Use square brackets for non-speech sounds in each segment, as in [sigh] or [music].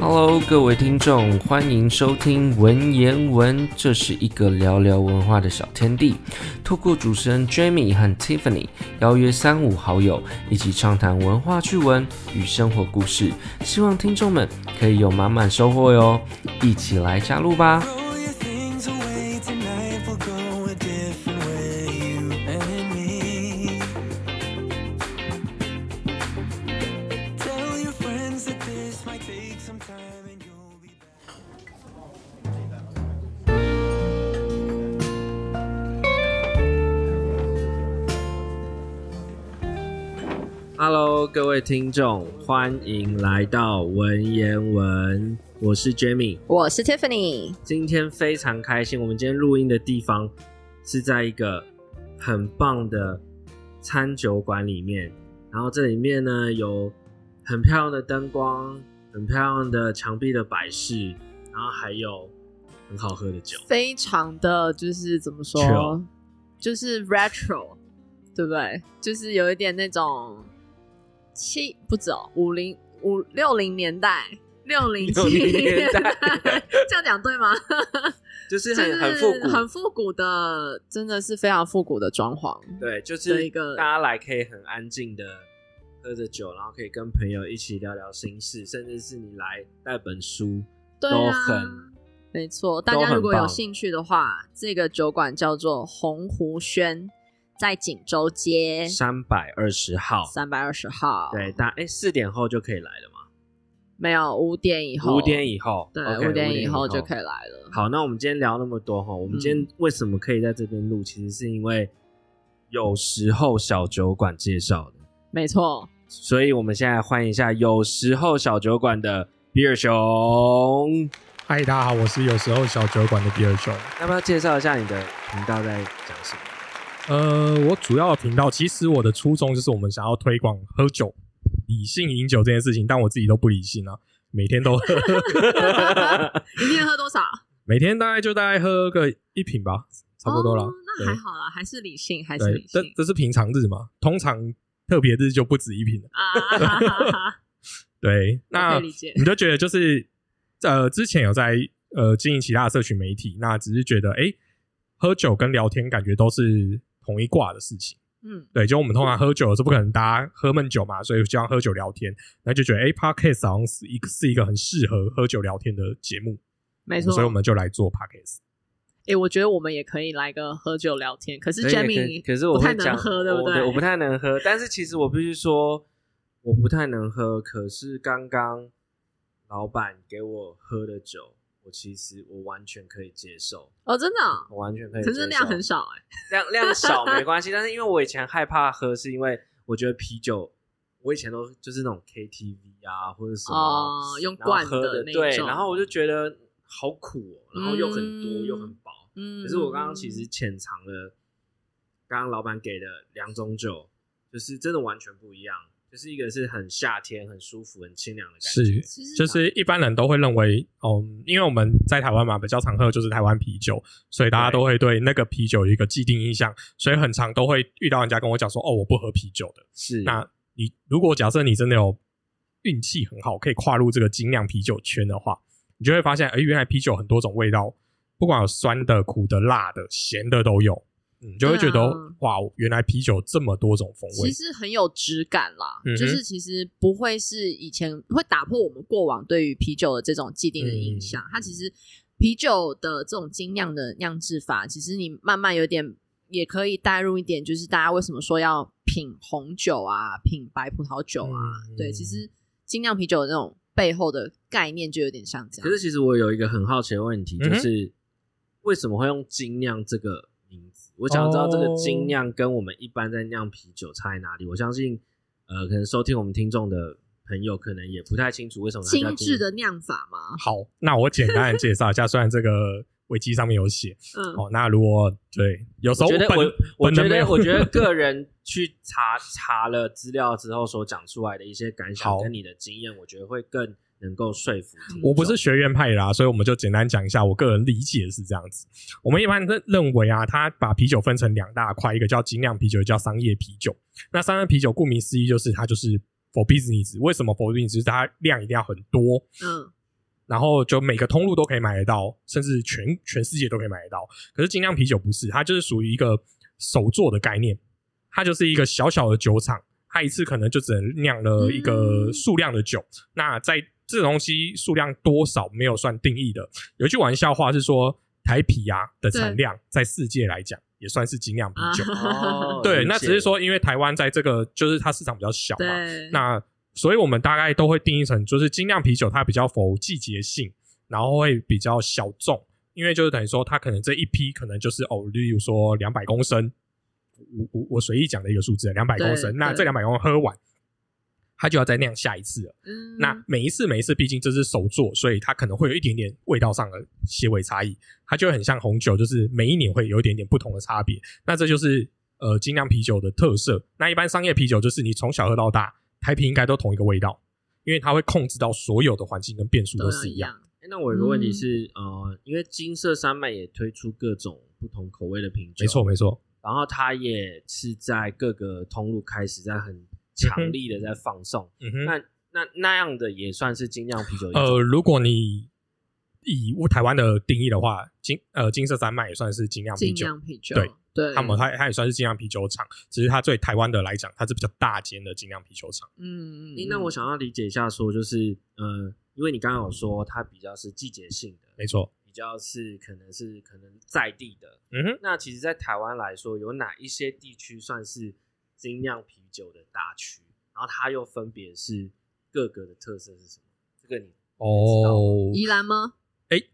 Hello，各位听众，欢迎收听文言文，这是一个聊聊文化的小天地。透过主持人 Jamie 和 Tiffany 邀约三五好友，一起畅谈文化趣闻与生活故事，希望听众们可以有满满收获哟！一起来加入吧。位听众，欢迎来到文言文。我是 Jamie，我是 Tiffany。今天非常开心，我们今天录音的地方是在一个很棒的餐酒馆里面。然后这里面呢有很漂亮的灯光，很漂亮的墙壁的摆饰，然后还有很好喝的酒，非常的就是怎么说，Chill. 就是 retro，对不对？就是有一点那种。七不走，五零五六零年代，六零七年代，[laughs] 这样讲对吗？[laughs] 就是很很复古，很复古的，真的是非常复古的装潢。对，就是一个大家来可以很安静的喝着酒，然后可以跟朋友一起聊聊心事，甚至是你来带本书，对啊，都很没错。大家如果有兴趣的话，这个酒馆叫做鸿湖轩。在锦州街三百二十号，三百二十号，对，大哎四点后就可以来了吗？没有，五点以后，五点以后，对，五、okay, 点以后就可以来了。好，那我们今天聊那么多哈，我们今天为什么可以在这边录？嗯、其实是因为有时候小酒馆介绍的，没错。所以我们现在欢迎一下有时候小酒馆的比尔熊。嗨，大家好，我是有时候小酒馆的比尔熊。要不要介绍一下你的频道在讲什么？呃，我主要的频道其实我的初衷就是我们想要推广喝酒、理性饮酒这件事情，但我自己都不理性啊，每天都喝。[laughs] 一天喝多少？每天大概就大概喝个一瓶吧，差不多了。哦，那还好啦，还是理性，还是理性。这这是平常日嘛，通常特别日就不止一瓶了啊。[laughs] 对，[laughs] 那你就觉得就是呃，之前有在呃经营其他的社群媒体，那只是觉得哎，喝酒跟聊天感觉都是。同一挂的事情，嗯，对，就我们通常喝酒是不可能大家喝闷酒嘛，所以就要喝酒聊天，那就觉得哎，Podcast 好像是一个是一个很适合喝酒聊天的节目，没错，所以我们就来做 Podcast。哎、欸，我觉得我们也可以来个喝酒聊天，可是 Jamie 可是我不太能喝，对不对？我，我不太能喝，但是其实我必须说我不太能喝，可是刚刚老板给我喝的酒。我其实我完全可以接受哦，真的、哦，我完全可以接受。可是量很少 [laughs] 哎，量量少没关系。但是因为我以前害怕喝，是因为我觉得啤酒，我以前都就是那种 KTV 啊或者什么哦，用罐喝的那对，然后我就觉得好苦哦，然后又很多、嗯、又很薄。嗯，可是我刚刚其实浅尝了刚刚老板给的两种酒，就是真的完全不一样。就是一个是很夏天、很舒服、很清凉的感觉。是，就是一般人都会认为，嗯，因为我们在台湾嘛，比较常喝的就是台湾啤酒，所以大家都会对那个啤酒有一个既定印象，所以很常都会遇到人家跟我讲说，哦，我不喝啤酒的。是，那你如果假设你真的有运气很好，可以跨入这个精酿啤酒圈的话，你就会发现，哎，原来啤酒很多种味道，不管有酸的、苦的、辣的、咸的都有。你就会觉得、啊、哇，原来啤酒这么多种风味，其实很有质感啦、嗯。就是其实不会是以前会打破我们过往对于啤酒的这种既定的印象、嗯。它其实啤酒的这种精酿的酿制法，其实你慢慢有点也可以带入一点，就是大家为什么说要品红酒啊，品白葡萄酒啊？嗯、对，其实精酿啤酒的那种背后的概念就有点像这样。可是其实我有一个很好奇的问题，就是为什么会用精酿这个？我想知道这个精酿跟我们一般在酿啤酒差在哪里？Oh. 我相信，呃，可能收听我们听众的朋友可能也不太清楚为什么精致的酿法吗？好，那我简单的介绍一下，虽然这个维基上面有写，嗯，哦，那如果对，有时候我，觉得我，我觉得，我觉得个人去查查了资料之后所讲出来的一些感想跟你的经验，我觉得会更。能够说服我不是学院派啦，所以我们就简单讲一下，我个人理解是这样子。我们一般认认为啊，他把啤酒分成两大块，一个叫精酿啤酒，一个叫商业啤酒。那商业啤酒顾名思义就是它就是 for business。为什么 for business？就是它量一定要很多。嗯。然后就每个通路都可以买得到，甚至全全世界都可以买得到。可是精酿啤酒不是，它就是属于一个手做的概念，它就是一个小小的酒厂，它一次可能就只能酿了一个数量的酒。嗯、那在这东西数量多少没有算定义的。有一句玩笑话是说，台啤啊的产量在世界来讲也算是精酿啤酒。对，那只是说因为台湾在这个就是它市场比较小嘛，那。所以我们大概都会定义成，就是精酿啤酒，它比较否季节性，然后会比较小众，因为就是等于说，它可能这一批可能就是哦，例如说两百公升，我我我随意讲的一个数字，两百公升，那这两百公升喝完，它就要再酿下一次了。嗯，那每一次每一次，毕竟这是手做，所以它可能会有一点点味道上的些微差异，它就很像红酒，就是每一年会有一点点不同的差别。那这就是呃精酿啤酒的特色。那一般商业啤酒就是你从小喝到大。台啤应该都同一个味道，因为它会控制到所有的环境跟变数都是一样。欸、那我有个问题是，嗯、呃，因为金色山脉也推出各种不同口味的品酒，没错没错。然后它也是在各个通路开始在很强力的在放送。嗯哼，那那那样的也算是精酿啤酒。呃，如果你以台湾的定义的话，金呃金色山脉也算是精酿啤酒。精酿啤酒，对。对，他们它它也算是精酿啤酒厂，只是它对台湾的来讲，它是比较大间的精酿啤酒厂。嗯嗯，那我想要理解一下，说就是，呃，因为你刚刚有说它比较是季节性的，没错，比较是可能是可能在地的。嗯哼，那其实，在台湾来说，有哪一些地区算是精酿啤酒的大区？然后它又分别是各个的特色是什么？这个你哦，宜兰吗？哎、欸、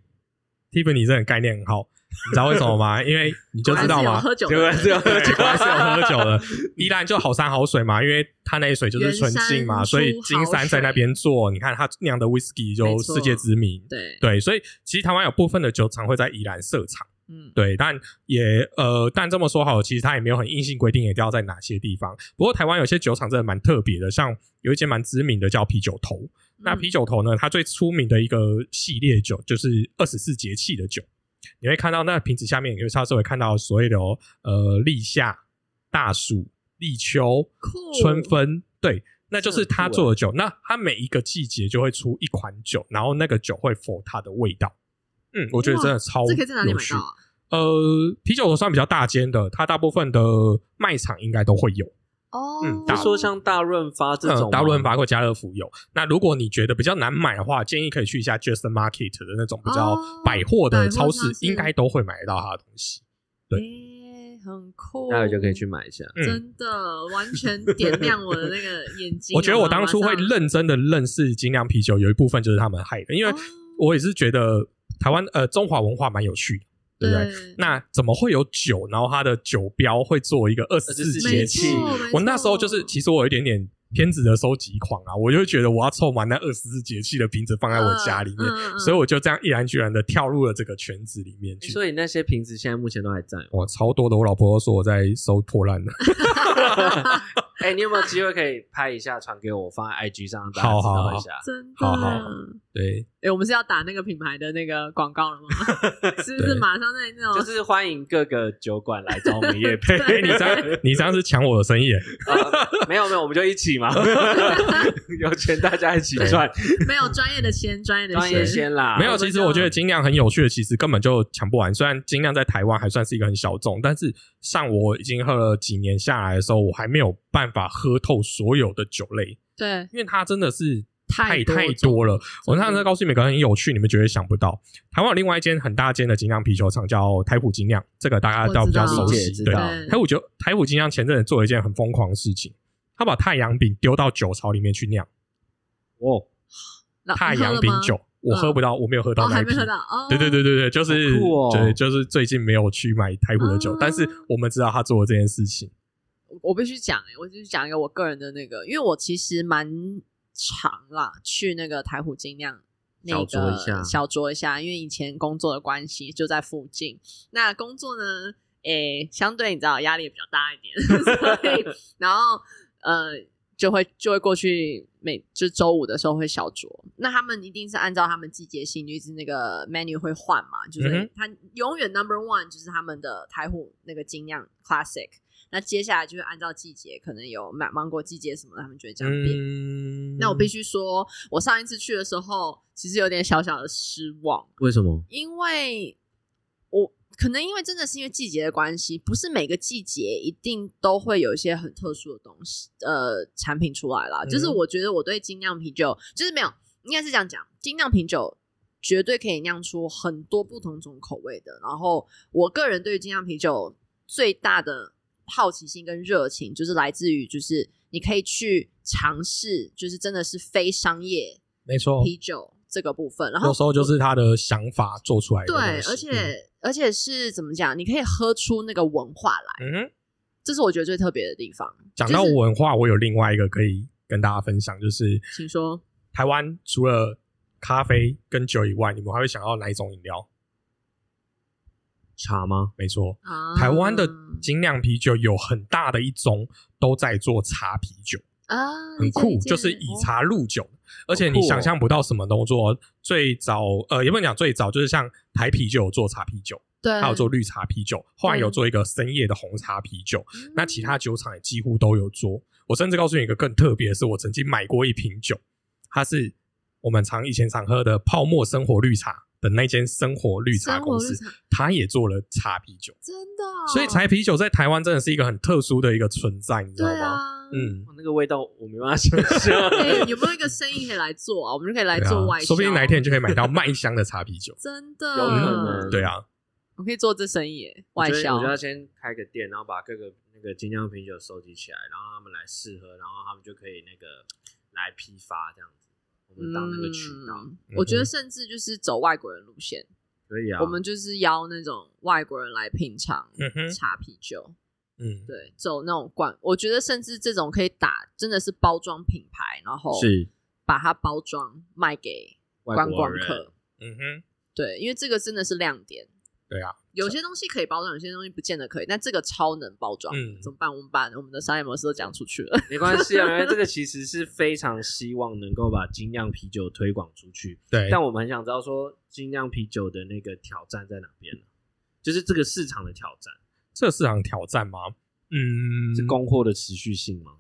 ，Tiffany 这个概念很好。你知道为什么吗？因为你就知道嘛，喝酒，对，是有喝酒，是有喝酒的。宜兰就好山好水嘛，因为它那水就是纯净嘛，所以金山在那边做，你看它酿的 whisky 就世界知名。对对，所以其实台湾有部分的酒厂会在宜兰设厂，嗯，对，但也呃，但这么说好了，其实它也没有很硬性规定一定要在哪些地方。不过台湾有些酒厂真的蛮特别的，像有一间蛮知名的叫啤酒头。那啤酒头呢，它最出名的一个系列酒就是二十四节气的酒。你会看到那瓶子下面，有时候会看到所谓的哦，呃，立夏、大暑、立秋、春分，对，那就是他做的酒。那他每一个季节就会出一款酒，然后那个酒会否它的味道。嗯，我觉得真的超有趣。这可以在哪里买到啊？呃，啤酒算比较大间的，它大部分的卖场应该都会有。哦，嗯，就说像大润发这种，嗯，大润发或家乐福有。那如果你觉得比较难买的话，建议可以去一下 Just Market 的那种比较百货的超市，应该都会买得到它的东西。对，欸，很酷，待会就可以去买一下。嗯，真的，完全点亮我的那个眼睛。[laughs] 我觉得我当初会认真的认识精酿啤酒，有一部分就是他们害的，因为我也是觉得台湾呃中华文化蛮有趣的。对不对？那怎么会有酒？然后它的酒标会做一个二十四节气。我那时候就是，其实我有一点点偏执的收集狂啊，我就觉得我要凑满那二十四节气的瓶子放在我家里面，所以我就这样毅然决然的跳入了这个圈子里面去。所以那些瓶子现在目前都还在？哇，超多的！我老婆都说我在收破烂的。[laughs] 哎、欸，你有没有机会可以拍一下，传给我，放在 IG 上，让大家知道一下？真的，好好，对。哎、欸，我们是要打那个品牌的那个广告了吗？[laughs] 是不是马上在那种？就是欢迎各个酒馆来找我们业配。欸、你这样，你这样是抢我的生意、[laughs] 呃？没有没有，我们就一起嘛，[laughs] 有钱大家一起赚。没有专业的钱，专业的专业先啦。没有，其实我觉得精酿很有趣的，其实根本就抢不完。虽然精酿在台湾还算是一个很小众，但是像我已经喝了几年下来的时候，我还没有办法喝透所有的酒类。对，因为它真的是。太太多了，我上次告诉你们，可能很有趣，你们绝对想不到。台湾有另外一间很大间的精酿啤酒厂，叫台虎精酿，这个大家都比较熟悉。对，台虎酒台虎精酿前阵子做了一件很疯狂的事情，他把太阳饼丢到酒槽里面去酿。哦，太阳饼酒，我喝不到，我没有喝到那一瓶。对对对对对，就是对，就是最近没有去买台虎的酒，但是我们知道他做了这件事情。我必须讲哎，我就是讲一个我个人的那个，因为我其实蛮。常啦，去那个台虎精酿那个小酌一下，因为以前工作的关系就在附近。那工作呢，诶、欸，相对你知道压力也比较大一点，[laughs] 所以然后呃就会就会过去每就周五的时候会小酌。那他们一定是按照他们季节性，就是那个 menu 会换嘛，就是他永远 number one 就是他们的台虎那个精酿 classic。那接下来就是按照季节，可能有芒芒果季节什么，他们就会这样变。那我必须说，我上一次去的时候，其实有点小小的失望。为什么？因为我可能因为真的是因为季节的关系，不是每个季节一定都会有一些很特殊的东西，呃，产品出来啦。嗯、就是我觉得我对精酿啤酒，就是没有，应该是这样讲，精酿啤酒绝对可以酿出很多不同种口味的。然后，我个人对于精酿啤酒最大的好奇心跟热情，就是来自于就是。你可以去尝试，就是真的是非商业，没错，啤酒这个部分。然后有时候就是他的想法做出来的，对，而且、嗯、而且是怎么讲？你可以喝出那个文化来，嗯哼，这是我觉得最特别的地方。讲到文化，我有另外一个可以跟大家分享，就是请说，台湾除了咖啡跟酒以外，你们还会想要哪一种饮料？茶吗？没错，啊、台湾的精酿啤酒有很大的一宗都在做茶啤酒啊，很酷，就是以茶入酒，哦、而且你想象不到什么动作。最早呃，也不能讲最早，就是像台啤就有做茶啤酒，对，还有做绿茶啤酒，后来有做一个深夜的红茶啤酒，那其他酒厂也几乎都有做。我甚至告诉你一个更特别的是，我曾经买过一瓶酒，它是我们常以前常喝的泡沫生活绿茶。的那间生活绿茶公司，他也做了茶啤酒，真的、哦。所以茶啤酒在台湾真的是一个很特殊的一个存在，你知道吗？啊、嗯，那个味道我没办法想象。[laughs] 欸、[laughs] 有没有一个生意可以来做啊？我们就可以来做外销、啊，说不定哪一天你就可以买到麦香的茶啤酒。真的，有可能。对啊，我可以做这生意，外销。我觉得要先开个店，然后把各个那个精酿啤酒收集起来，然后他们来试喝，然后他们就可以那个来批发这样子。我们当那个渠道，嗯，我觉得甚至就是走外国人路线，可以啊。我们就是邀那种外国人来品尝茶啤酒，嗯，对，走那种罐。我觉得甚至这种可以打，真的是包装品牌，然后是把它包装卖给观光客。嗯哼，对，因为这个真的是亮点。对啊，有些东西可以包装，有些东西不见得可以。但这个超能包装，嗯，怎么办？我们把我们的商业模式都讲出去了，没关系啊，[laughs] 因为这个其实是非常希望能够把精酿啤酒推广出去。对，但我们很想知道说，精酿啤酒的那个挑战在哪边呢？就是这个市场的挑战。这个市场挑战吗？嗯，是供货的持续性吗？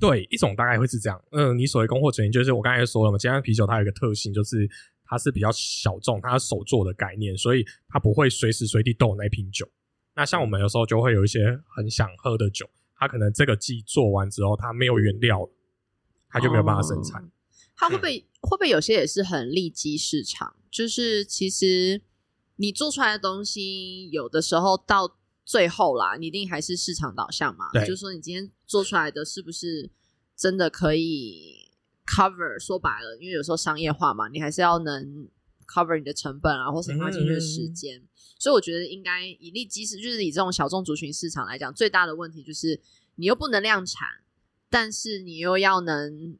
对，一种大概会是这样。嗯，你所谓供货原因，就是我刚才说了嘛，精酿啤酒它有一个特性，就是。它是比较小众，它是手做的概念，所以它不会随时随地都有那瓶酒。那像我们有时候就会有一些很想喝的酒，它可能这个季做完之后，它没有原料了，它就没有办法生产。哦。它会不会、嗯、会不会有些也是很利基市场？就是其实你做出来的东西，有的时候到最后啦，你一定还是市场导向嘛。就是说，你今天做出来的是不是真的可以？cover 说白了，因为有时候商业化嘛，你还是要能 cover 你的成本啊，或是花进去的时间。嗯、所以我觉得应该以利基市，就是以这种小众族群市场来讲，最大的问题就是你又不能量产，但是你又要能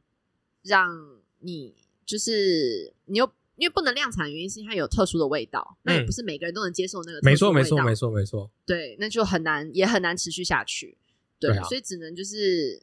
让你就是你又因为不能量产的原因是因为它有特殊的味道，嗯、那也不是每个人都能接受那个特殊的味道。没错，没错，没错，没错。对，那就很难，也很难持续下去。对，对啊、所以只能就是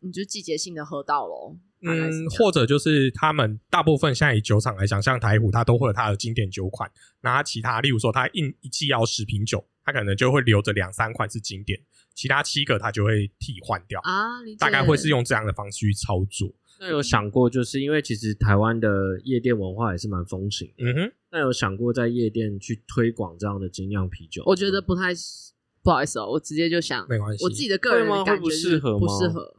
你就季节性的喝到喽。嗯，或者就是他们大部分现在以酒厂来讲，像台虎，它都会有它的经典酒款。那它其他，例如说，它一一季要十瓶酒，它可能就会留着两三款是经典，其他七个它就会替换掉啊。大概会是用这样的方式去操作。那有想过，就是因为其实台湾的夜店文化也是蛮风行，嗯哼。那有想过在夜店去推广这样的精酿啤酒？我觉得不太不好意思哦，我直接就想，没关系，我自己的个人的感觉不适合，不适合。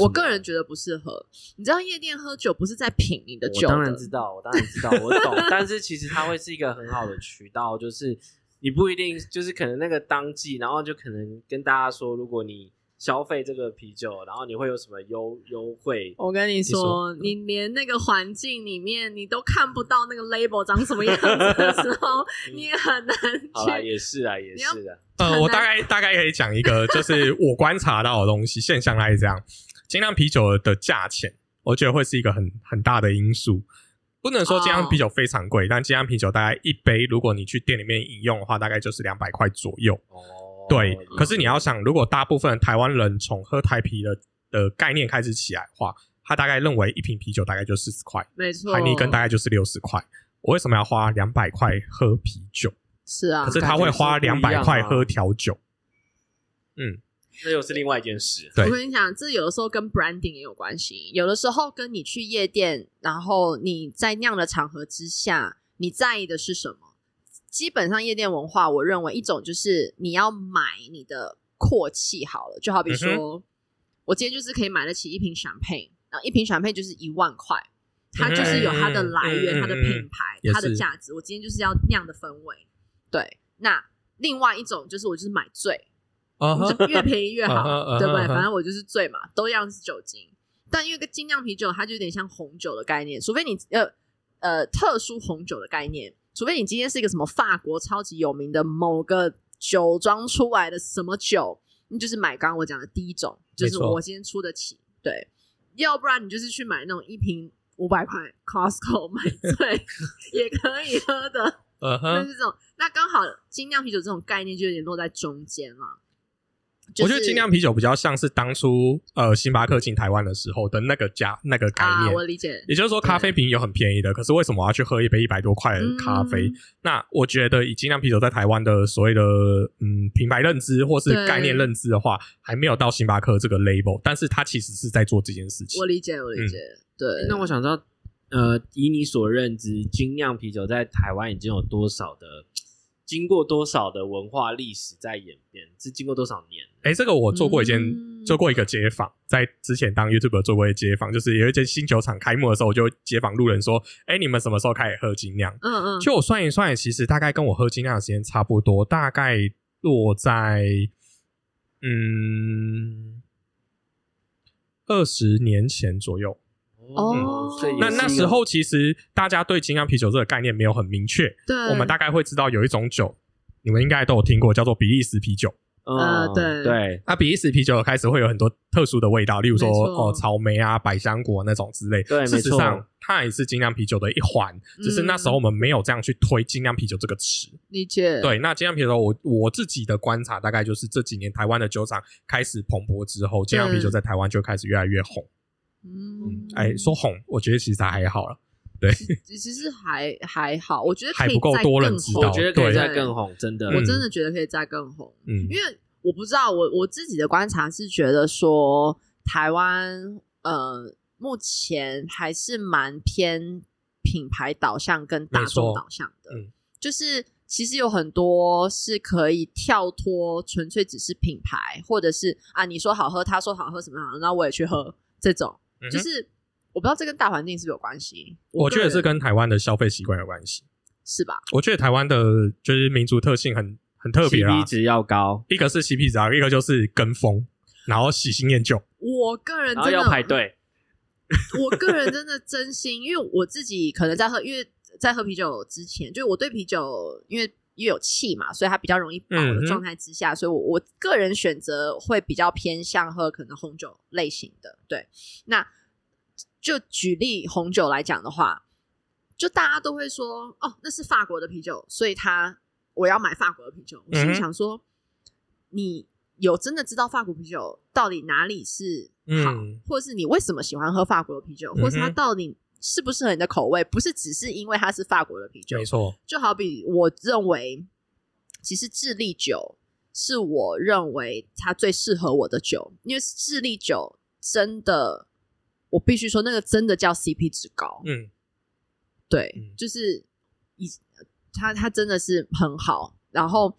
我个人觉得不适合。你知道夜店喝酒不是在品你的酒的，我当然知道，我当然知道，我懂。[laughs] 但是其实它会是一个很好的渠道，就是你不一定就是可能那个当季，然后就可能跟大家说，如果你消费这个啤酒，然后你会有什么优优惠。我跟你说，你说，你连那个环境里面你都看不到那个 label 长什么样子的时候，[laughs] 你也很难去。好啦，也是啊，也是的。呃，我大概大概可以讲一个，就是我观察到的东西现象，来这样。精酿啤酒的价钱，我觉得会是一个很很大的因素。不能说精酿啤酒非常贵，oh. 但精酿啤酒大概一杯，如果你去店里面饮用的话，大概就是两百块左右。哦，oh. 对。Oh. 可是你要想，如果大部分台湾人从喝台啤的的概念开始起来的话，他大概认为一瓶啤酒大概就四十块，没错，海尼根大概就是六十块。我为什么要花两百块喝啤酒？是啊，可是他会花两百块喝调酒。嗯。那又是另外一件事。我跟你讲，这有的时候跟 branding 也有关系，有的时候跟你去夜店，然后你在那样的场合之下，你在意的是什么？基本上夜店文化，我认为一种就是你要买你的阔气好了，就好比说、嗯，我今天就是可以买得起一瓶 champagne，然后一瓶 champagne 就是一万块，它就是有它的来源、嗯、它的品牌、嗯、它的价值。我今天就是要那样的氛围。对，那另外一种就是我就是买醉。就越便宜越好，[laughs] 对不对？反正我就是醉嘛，都一样是酒精。但因为个精酿啤酒，它就有点像红酒的概念，除非你呃呃特殊红酒的概念，除非你今天是一个什么法国超级有名的某个酒庄出来的什么酒，你就是买刚刚我讲的第一种，就是我今天出得起。对，要不然你就是去买那种一瓶五百块 Costco 买醉也可以喝的，[laughs] 就是这种。那刚好精酿啤酒这种概念就有点落在中间了。我觉得精酿啤酒比较像是当初呃星巴克进台湾的时候的那个价那个概念，啊，我理解。也就是说，咖啡瓶有很便宜的，可是为什么我要去喝一杯一百多块的咖啡？嗯、那我觉得以精酿啤酒在台湾的所谓的嗯品牌认知或是概念认知的话，还没有到星巴克这个 label，但是它其实是在做这件事情。我理解，我理解。嗯、对，那我想知道，呃，以你所认知，精酿啤酒在台湾已经有多少的？经过多少的文化历史在演变？是经过多少年？哎、欸，这个我做过一件，嗯、做过一个街访，在之前当 YouTuber 做过一个街访，就是有一间新酒厂开幕的时候，我就街访路人说：“哎、欸，你们什么时候开始喝精酿？”嗯嗯，就我算一算，其实大概跟我喝精酿的时间差不多，大概落在嗯二十年前左右。哦、嗯，那那时候其实大家对精酿啤酒这个概念没有很明确。对，我们大概会知道有一种酒，你们应该都有听过，叫做比利时啤酒。呃，对对。那比利时啤酒开始会有很多特殊的味道，例如说哦草莓啊、百香果那种之类。对，事实上它也是精酿啤酒的一环，只是那时候我们没有这样去推精酿啤酒这个词。理解。对，那精酿啤酒我我自己的观察大概就是这几年台湾的酒厂开始蓬勃之后，精酿啤酒在台湾就开始越来越红。嗯，哎、欸，说红，我觉得其实还好了，对，其实还还好，我觉得可以还不够多人知道，我觉得可以再更红，真的，我真的觉得可以再更红，嗯，因为我不知道，我我自己的观察是觉得说，台湾呃，目前还是蛮偏品牌导向跟大众导向的，嗯，就是其实有很多是可以跳脱纯粹只是品牌，或者是啊，你说好喝，他说好喝什么好，那我也去喝这种。就是我不知道这跟大环境是不是有关系，我觉得是跟台湾的消费习惯有关系，是吧？我觉得台湾的就是民族特性很很特别啊，CP 值要高，一个是 CP 值高，一个就是跟风，然后喜新厌旧。我个人真的要排队，[laughs] 我个人真的真心，因为我自己可能在喝，因为在喝啤酒之前，就我对啤酒，因为因为有气嘛，所以它比较容易饱的状态之下，嗯、所以我我个人选择会比较偏向喝可能红酒类型的，对，那。就举例红酒来讲的话，就大家都会说哦，那是法国的啤酒，所以他我要买法国的啤酒。我心里想说，你有真的知道法国啤酒到底哪里是好，嗯，或者是你为什么喜欢喝法国的啤酒，或是它到底适不适合你的口味？不是只是因为它是法国的啤酒，没错。就好比我认为，其实智利酒是我认为它最适合我的酒，因为智利酒真的。我必须说，那个真的叫 CP 值高。嗯，对，嗯、就是以它它真的是很好。然后，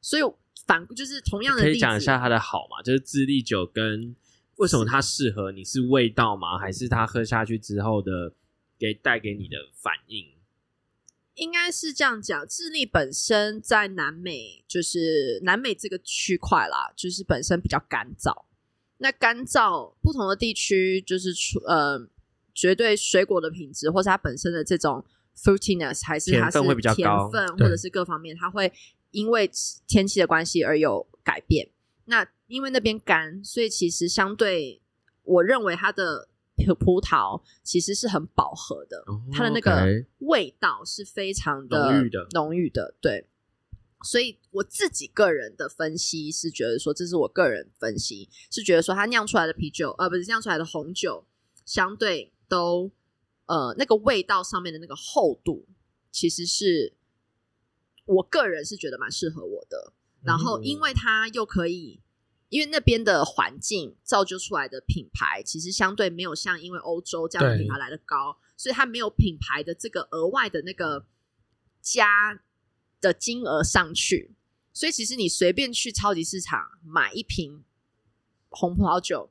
所以反就是同样的，可以讲一下它的好嘛？就是智利酒跟为什么它适合你？是味道吗？还是它喝下去之后的给带给你的反应？应该是这样讲。智利本身在南美，就是南美这个区块啦，就是本身比较干燥。那干燥不同的地区，就是出呃，绝对水果的品质，或是它本身的这种 fruitiness，还是它是甜分或者是各方面，它会因为天气的关系而有改变。那因为那边干，所以其实相对，我认为它的葡萄其实是很饱和的，哦，它的那个味道是非常的浓郁的，浓郁的，对。所以我自己个人的分析是觉得说，这是我个人分析是觉得说，它酿出来的啤酒，呃，不是酿出来的红酒，相对都呃那个味道上面的那个厚度，其实是我个人是觉得蛮适合我的。然后，因为它又可以因为那边的环境造就出来的品牌，其实相对没有像因为欧洲这样的品牌来的高，所以它没有品牌的这个额外的那个加的金额上去。所以其实你随便去超级市场买一瓶红葡萄酒，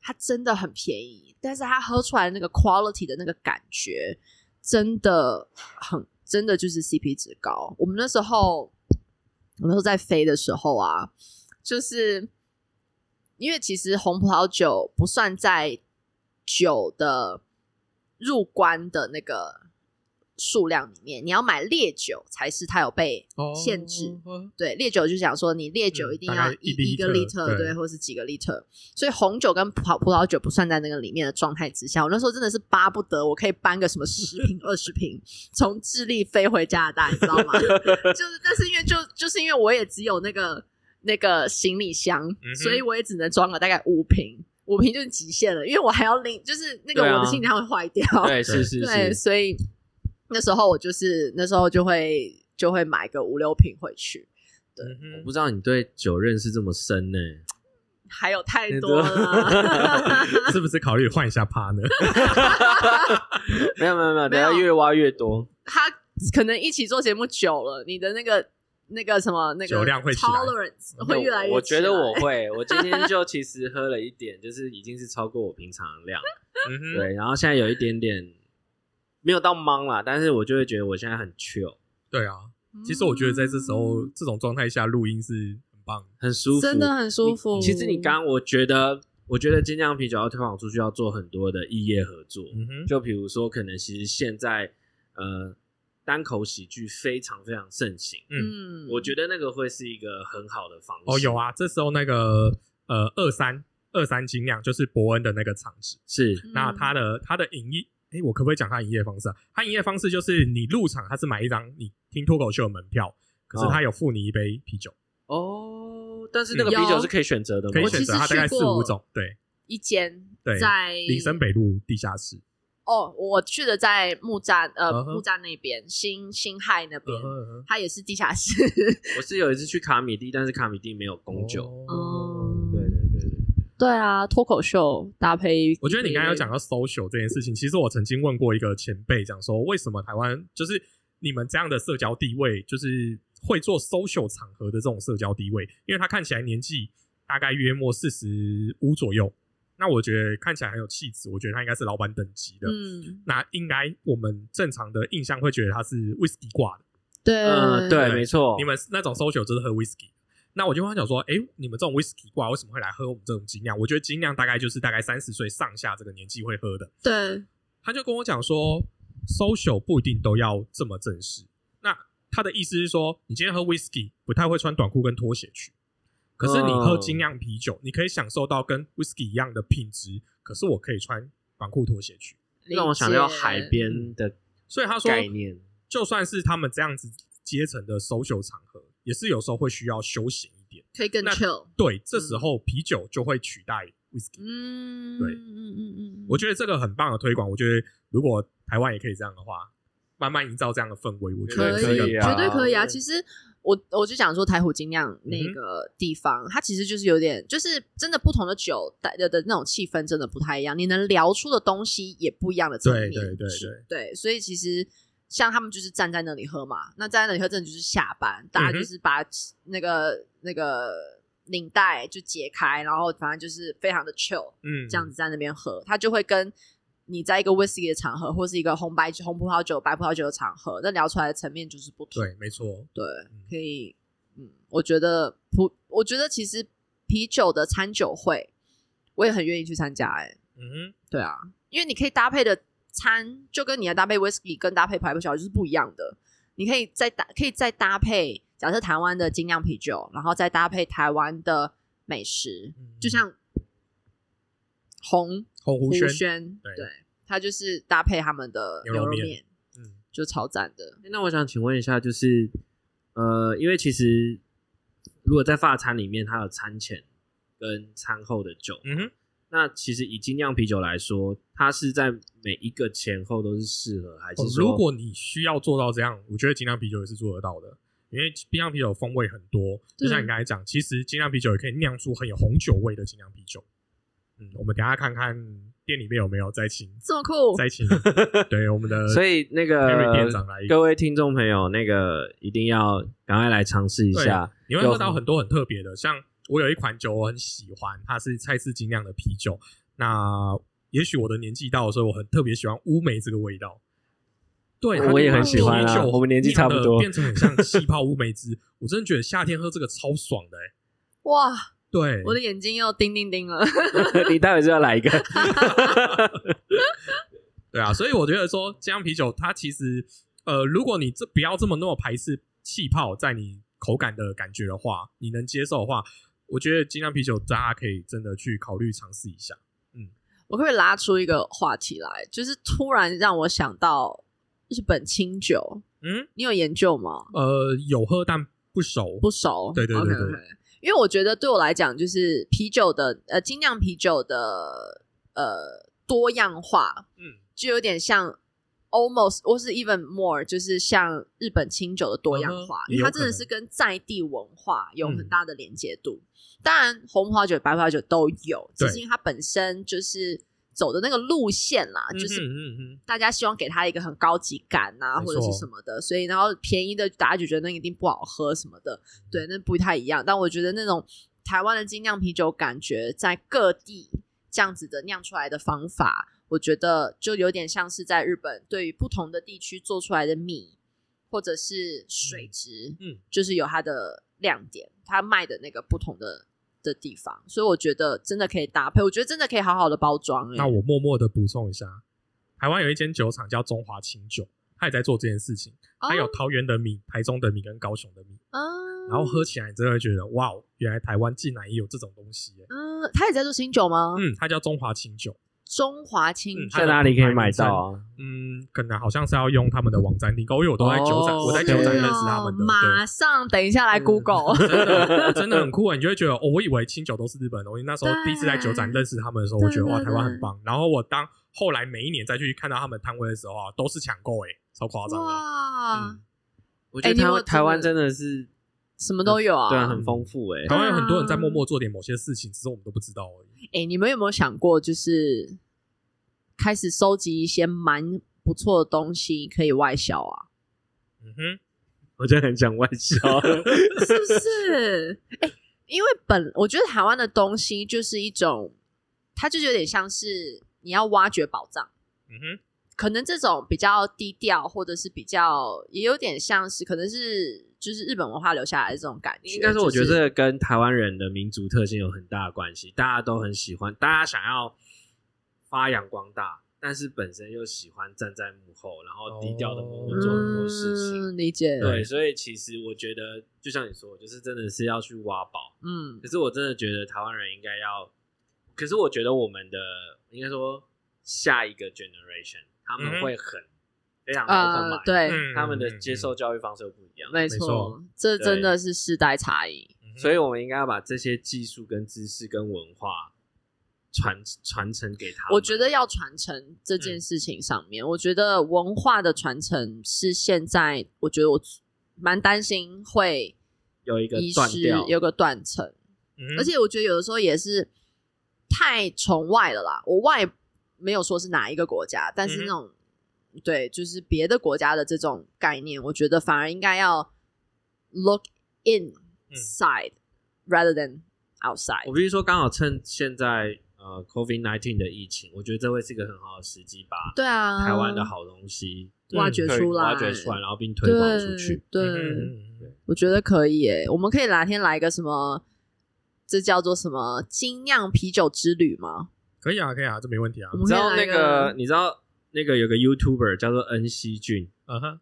它真的很便宜，但是它喝出来的那个 quality 的那个感觉，真的很真的就是 CP 值高。我们那时候，我们那时候在飞的时候啊，就是。因为其实红葡萄酒不算在酒的入关的那个数量里面，你要买烈酒才是它有被限制。哦、对，烈酒就讲说你烈酒一定要一、嗯、一个 liter，对，对，或是几个 liter。所以红酒跟葡葡萄酒不算在那个里面的状态之下。我那时候真的是巴不得我可以搬个什么十瓶、[laughs] 二十瓶从智利飞回加拿大，你知道吗？[laughs] 就是，但是因为就就是因为我也只有那个。那个行李箱，嗯、所以我也只能装了大概五瓶，五瓶就是极限了，因为我还要拎，就是那个我的行李箱会坏掉。[laughs] 对，对，是是是。对，所以那时候我就是那时候就会就会买个五六瓶回去。对，我不知道你对酒认识这么深呢？还有太多了 [laughs] [laughs] 是不是考虑换一下 partner？没有没有没有，等下越挖越多。他可能一起做节目久了，你的那个。那个什么，那个 tolerance 会越来越。我觉得我会，[laughs] 我今天就其实喝了一点，就是已经是超过我平常的量。嗯对，然后现在有一点点没有到懵啦，但是我就会觉得我现在很 chill。对啊，其实我觉得在这时候、嗯、这种状态下录音是很棒，很舒服，真的很舒服。其实你刚刚我觉得，我觉得精酿啤酒要推广出去，要做很多的异业合作。嗯哼，就比如说，可能其实现在呃。单口喜剧非常非常盛行，嗯，我觉得那个会是一个很好的方式。哦，有啊，这时候那个呃二三二三精酿就是伯恩的那个场子，是那他的他的营业，哎，我可不可以讲他营业方式啊？他营业方式就是你入场，他是买一张你听脱口秀的门票，可是他有付你一杯啤酒。哦，但是那个啤酒是可以选择的吗？可以选择，他大概四五种，对，一间对，在林森北路地下室。哦，我去的在木栅，呃，uh huh. 木栅那边，新新海那边，uh huh. 它也是地下室。[laughs] 我是有一次去卡米蒂，但是卡米蒂没有供酒。哦、uh，huh. 对对对对，对啊，脱口秀搭配。我觉得你刚刚有讲到 social 这件事情，其实我曾经问过一个前辈，讲说为什么台湾就是你们这样的社交地位，就是会做 social 场合的这种社交地位，因为他看起来年纪大概约莫四十五左右。那我觉得看起来很有气质，我觉得他应该是老板等级的。嗯，那应该我们正常的印象会觉得他是 whisky 挂的。对，嗯，对，没错。你们那种 social 就是喝 whisky。那我就跟他讲说，哎，你们这种 whisky 挂为什么会来喝我们这种精酿？我觉得精酿大概就是大概三十岁上下这个年纪会喝的。对。他就跟我讲说，social 不一定都要这么正式。那他的意思是说，你今天喝 whisky 不太会穿短裤跟拖鞋去。可是你喝精酿啤酒，你可以享受到跟 whisky 一样的品质。可是我可以穿短裤拖鞋去，让我想到海边的。所以他说，就算是他们这样子阶层的 social 场合，也是有时候会需要休闲一点，可以更 chill。对，这时候啤酒就会取代 whisky。嗯，对，嗯嗯嗯嗯，我觉得这个很棒的推广。我觉得如果台湾也可以这样的话，慢慢营造这样的氛围，我觉得可以，绝对可以啊。其实。我我就想说台虎精酿那个地方，嗯、它其实就是有点，就是真的不同的酒带的的那种气氛真的不太一样，你能聊出的东西也不一样的层面。对对对对，对，所以其实像他们就是站在那里喝嘛，那站在那里喝真的就是下班，大家就是把那个、嗯、那个领带就解开，然后反正就是非常的 chill，嗯，这样子在那边喝，他就会跟。你在一个 whisky 的场合，或是一个红白酒、红葡萄酒、白葡萄酒的场合，那聊出来的层面就是不同。对，没错。对，可以。嗯，我觉得葡，我觉得其实啤酒的餐酒会，我也很愿意去参加、欸。哎，嗯，对啊，因为你可以搭配的餐，就跟你要搭配 whisky 跟搭配白葡萄酒是不一样的。你可以再搭，可以再搭配，假设台湾的精酿啤酒，然后再搭配台湾的美食，嗯、就像。红红湖轩，对，对，它就是搭配他们的牛肉面，嗯，就超赞的。那我想请问一下，就是呃，因为其实如果在发餐里面，它有餐前跟餐后的酒，嗯哼，那其实以精酿啤酒来说，它是在每一个前后都是适合，还是说、哦、如果你需要做到这样，我觉得精酿啤酒也是做得到的。因为精酿啤酒风味很多，就像你刚才讲，其实精酿啤酒也可以酿出很有红酒味的精酿啤酒。嗯，我们等一下看看店里面有没有再请这么酷，再请 [laughs] 对我们的，所以那个店长来，各位听众朋友，那个一定要赶快来尝试一下，你会喝到很多很特别的，像我有一款酒我很喜欢，它是蔡司精酿的啤酒，那也许我的年纪到的时候，我很特别喜欢乌梅这个味道。对，我也很喜欢啊。我们年纪差不多，变成很像气泡乌梅汁。我真的觉得夏天喝这个超爽的，欸，哇！对，我的眼睛又叮叮叮了。[laughs] 你待会就要来一个。[laughs] 对啊，所以我觉得说精酿啤酒，它其实呃，如果你这不要这么那么排斥气泡在你口感的感觉的话，你能接受的话，我觉得精酿啤酒大家可以真的去考虑尝试一下。嗯，我可不可以拉出一个话题来，就是突然让我想到。日本清酒，嗯，你有研究吗？呃，有喝，但不熟，不熟。对对对对，okay, okay. 因为我觉得对我来讲，就是啤酒的呃精酿啤酒的呃多样化，嗯，就有点像 almost 或是 even more，就是像日本清酒的多样化，嗯、因为它真的是跟在地文化有很大的连接度。嗯、当然，红葡萄酒、白葡萄酒都有，只是因为它本身就是。走的那个路线啦，就是大家希望给他一个很高级感啊，或者是什么的，所以然后便宜的大家就觉得那一定不好喝什么的，对，那不太一样。但我觉得那种台湾的精酿啤酒，感觉在各地这样子的酿出来的方法，我觉得就有点像是在日本对于不同的地区做出来的米或者是水质，嗯，就是有它的亮点，它卖的那个不同的。的地方，所以我觉得真的可以搭配，我觉得真的可以好好的包装。那我默默的补充一下，台湾有一间酒厂叫中华清酒，他也在做这件事情。他有桃园的米、台中的米跟高雄的米，嗯，然后喝起来你真的会觉得哇，原来台湾竟然也有这种东西。嗯，他也在做清酒吗？嗯，他叫中华清酒。中华清酒在哪里可以买到啊？嗯，可能好像是要用他们的网站订购，因为我都在酒展，我在酒展认识他们的。马上等一下来 Google，真的 [laughs] 真的很酷啊！你就会觉得哦，我以为清酒都是日本的东西。那时候第一次在酒展认识他们的时候，我觉得哇，台湾很棒。然后我当后来每一年再去看到他们摊位的时候啊，都是抢购哎，超夸张的哇！我觉得台湾台湾真的是什么都有啊，对啊，很丰富哎。台湾有很多人在默默做点某些事情，只是我们都不知道而已。哎、欸，你们有没有想过，就是开始收集一些蛮不错的东西，可以外销啊？嗯哼，我真的很想外销，[laughs] 是不是？哎、欸，因为本我觉得台湾的东西就是一种，它就是有点像是你要挖掘宝藏。嗯哼，可能这种比较低调，或者是比较也有点像是，可能是。就是日本文化留下来的这种感觉，应该是我觉得这个跟台湾人的民族特性有很大的关系。大家都很喜欢，大家想要发扬光大，但是本身又喜欢站在幕后，然后低调的默默做很多事情。嗯，理解。对，所以其实我觉得，就像你说，就是真的是要去挖宝。嗯，可是我真的觉得台湾人应该要，可是我觉得我们的应该说下一个 generation 他们会很。嗯非常的对，他们的接受教育方式又不一样，没错，这真的是世代差异，所以我们应该要把这些技术、跟知识、跟文化传传承给他们。我觉得要传承这件事情上面，我觉得文化的传承是现在，我觉得我蛮担心会有一个断掉，有个断层，而且我觉得有的时候也是太崇外了啦。我外没有说是哪一个国家，但是那种。对，就是别的国家的这种概念，我觉得反而应该要 look inside、嗯、rather than outside。我比如说，刚好趁现在呃 COVID nineteen 的疫情，我觉得这会是一个很好的时机，把对啊台湾的好东西挖掘出来，挖掘出来，然后并推广出去。对，对嗯、我觉得可以诶。我们可以哪天来一个什么，这叫做什么精酿啤酒之旅吗？可以啊，可以啊，这没问题啊。你知道那个，你知道。那个有个 YouTuber 叫做恩熙俊，嗯哼，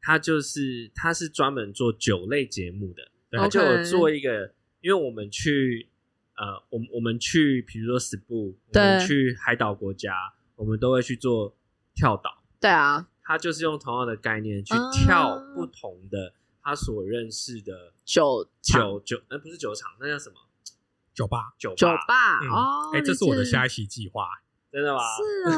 他就是他是专门做酒类节目的，他就有做一个，Okay. 因为我们去呃，我们我们去，比如说 SPO，我们去海岛国家，我们都会去做跳岛，对啊，他就是用同样的概念去跳不同的他所认识的酒酒酒，呃，不是酒厂，那叫什么？酒吧，酒吧，酒吧哦，哎，这是我的下一期计划。真的吗？是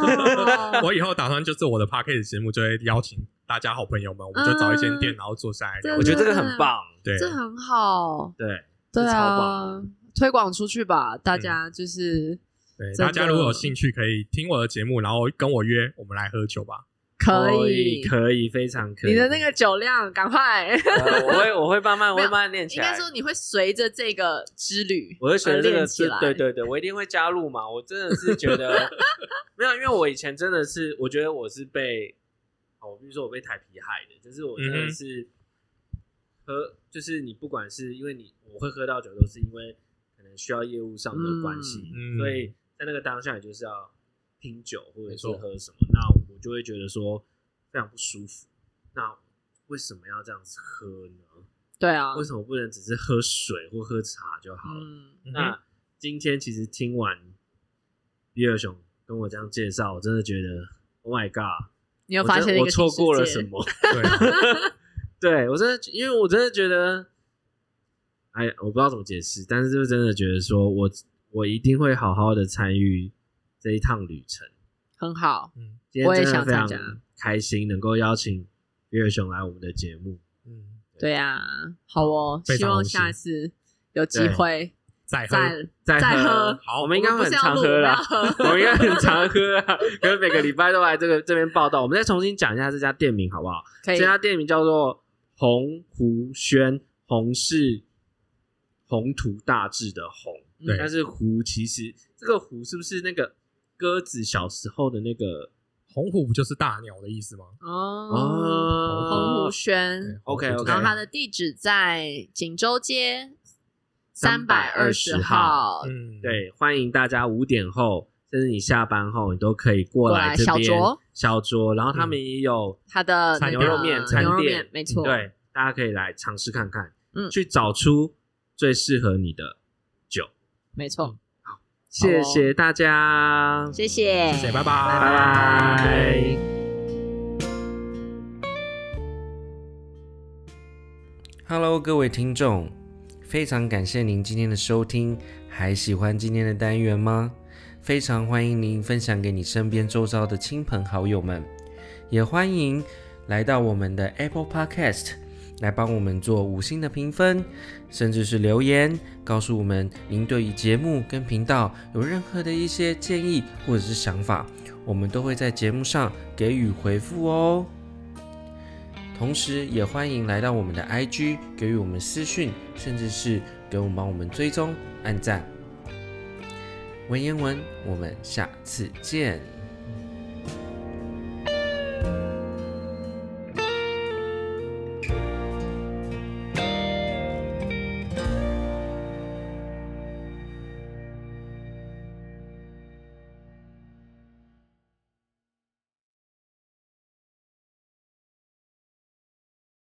啊，[laughs] 我以后打算就是我的 podcast 节目就会邀请大家好朋友们，我们就找一间店，然后坐下来聊。我觉得这个很棒，对，这很好，对，对啊，推广出去吧，大家就是，对，大家如果有兴趣，可以听我的节目，然后跟我约，我们来喝酒吧。可以，可以，非常可以。你的那个酒量，赶快！我会，[laughs] 我会慢慢，我会慢慢练起来。应该说，你会随着这个之旅，我会随着这个之，对对对，我一定会加入嘛。我真的是觉得 [laughs] 没有，因为我以前真的是，我觉得我是被，哦，比如说我被台皮害的，就是我真的是喝，就是你不管是因为你我会喝到酒，都是因为可能需要业务上的关系，所以在那个当下，也就是要拼酒或者是喝什么，那。就会觉得说非常不舒服。那为什么要这样子喝呢？对啊，为什么不能只是喝水或喝茶就好了？嗯、那今天其实听完比尔熊跟我这样介绍，我真的觉得，Oh my God！你有发现我错过了什么？[laughs] 对，对我真的，因为我真的觉得，哎，我不知道怎么解释，但是就真的觉得说我我一定会好好的参与这一趟旅程。很好，嗯。我也想参加，开心能够邀请比尔熊来我们的节目。嗯，对呀，好哦，希望下次有机会再再再喝。好，我们应该会很常喝啦，[laughs] 我们应该很常喝啊，可能每个礼拜都来这个这边报道。我们再重新讲一下这家店名好不好？这家店名叫做鸿湖轩，鸿是宏图大志的鸿，对，但是湖其实这个湖是不是那个鸽子小时候的那个？鸿湖不就是大鸟的意思吗？哦，鸿湖轩，OK OK。然后它的地址在锦州街三百二十号。嗯，对，欢迎大家五点后，甚至你下班后，你都可以过来这边小酌小酌。然后他们也有他的牛肉面餐店，没错，对，大家可以来尝试看看，嗯，去找出最适合你的酒，没错。谢谢大家，谢谢，谢谢，拜拜，拜拜。Hello，各位听众，非常感谢您今天的收听，还喜欢今天的单元吗？非常欢迎您分享给你身边周遭的亲朋好友们，也欢迎来到我们的 Apple Podcast。来帮我们做五星的评分，甚至是留言，告诉我们您对于节目跟频道有任何的一些建议或者是想法，我们都会在节目上给予回复哦。同时，也欢迎来到我们的 IG，给予我们私讯，甚至是给我们帮我们追踪、按赞。文言文，我们下次见。